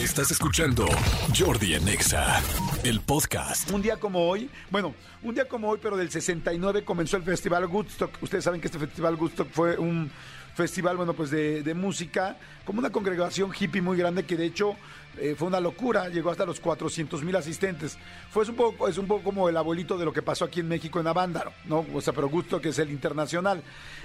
Estás escuchando Jordi Anexa, el podcast. Un día como hoy, bueno, un día como hoy, pero del 69 comenzó el Festival Woodstock. Ustedes saben que este Festival Woodstock fue un festival, bueno, pues de, música, como una congregación hippie muy grande que de hecho eh, fue una locura, llegó hasta los 400 mil asistentes. Fue un poco, es un poco como el abuelito de lo que pasó aquí en México en Avándaro, ¿no? O sea, pero Woodstock es el internacional.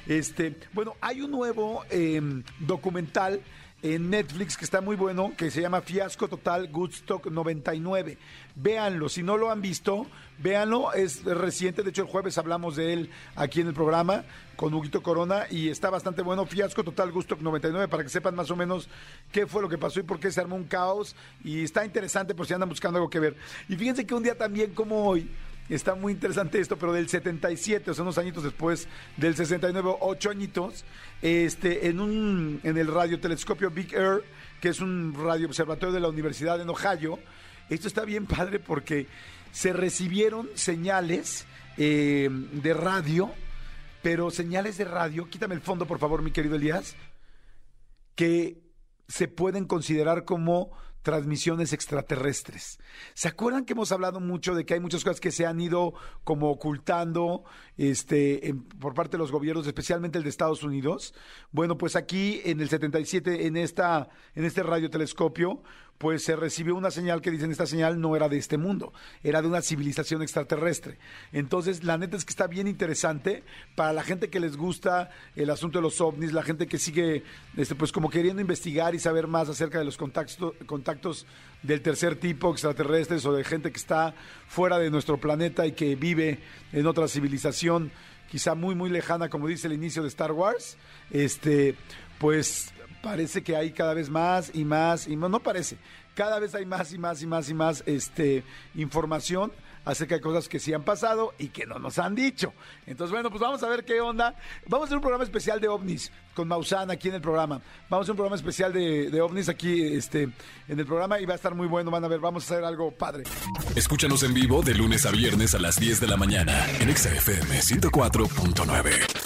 Este, bueno, hay un nuevo em, documental en Netflix que está muy bueno, que se llama Fiasco Total Woodstock 99. Véanlo, si no lo han visto, véanlo, es reciente, de hecho el jueves hablamos de él aquí en el programa con Huguito Corona y está bastante bueno. Fiasco Total Woodstock 99 para que sepan más o menos qué fue lo que pasó y por qué se armó un caos y está interesante por si andan buscando algo que ver. Y fíjense que un día también como hoy, Está muy interesante esto, pero del 77, o sea, unos añitos después del 69, ocho añitos, este, en, un, en el radiotelescopio Big Air, que es un radio observatorio de la Universidad de Ohio. Esto está bien padre porque se recibieron señales eh, de radio, pero señales de radio, quítame el fondo por favor, mi querido Elías, que se pueden considerar como transmisiones extraterrestres. ¿Se acuerdan que hemos hablado mucho de que hay muchas cosas que se han ido como ocultando este, por parte de los gobiernos, especialmente el de Estados Unidos? Bueno, pues aquí en el 77, en, esta, en este radiotelescopio, pues se recibió una señal que dicen esta señal no era de este mundo, era de una civilización extraterrestre. Entonces, la neta es que está bien interesante para la gente que les gusta el asunto de los ovnis, la gente que sigue, este, pues como queriendo investigar y saber más acerca de los contactos, contactos del tercer tipo, extraterrestres o de gente que está fuera de nuestro planeta y que vive en otra civilización quizá muy muy lejana, como dice el inicio de Star Wars, este, pues parece que hay cada vez más y más y no, no parece, cada vez hay más y más y más y más este información acerca de cosas que sí han pasado y que no nos han dicho. Entonces, bueno, pues vamos a ver qué onda. Vamos a hacer un programa especial de ovnis con Maussan aquí en el programa. Vamos a hacer un programa especial de, de ovnis aquí este, en el programa y va a estar muy bueno. Van a ver, vamos a hacer algo padre. Escúchanos en vivo de lunes a viernes a las 10 de la mañana en XFM 104.9.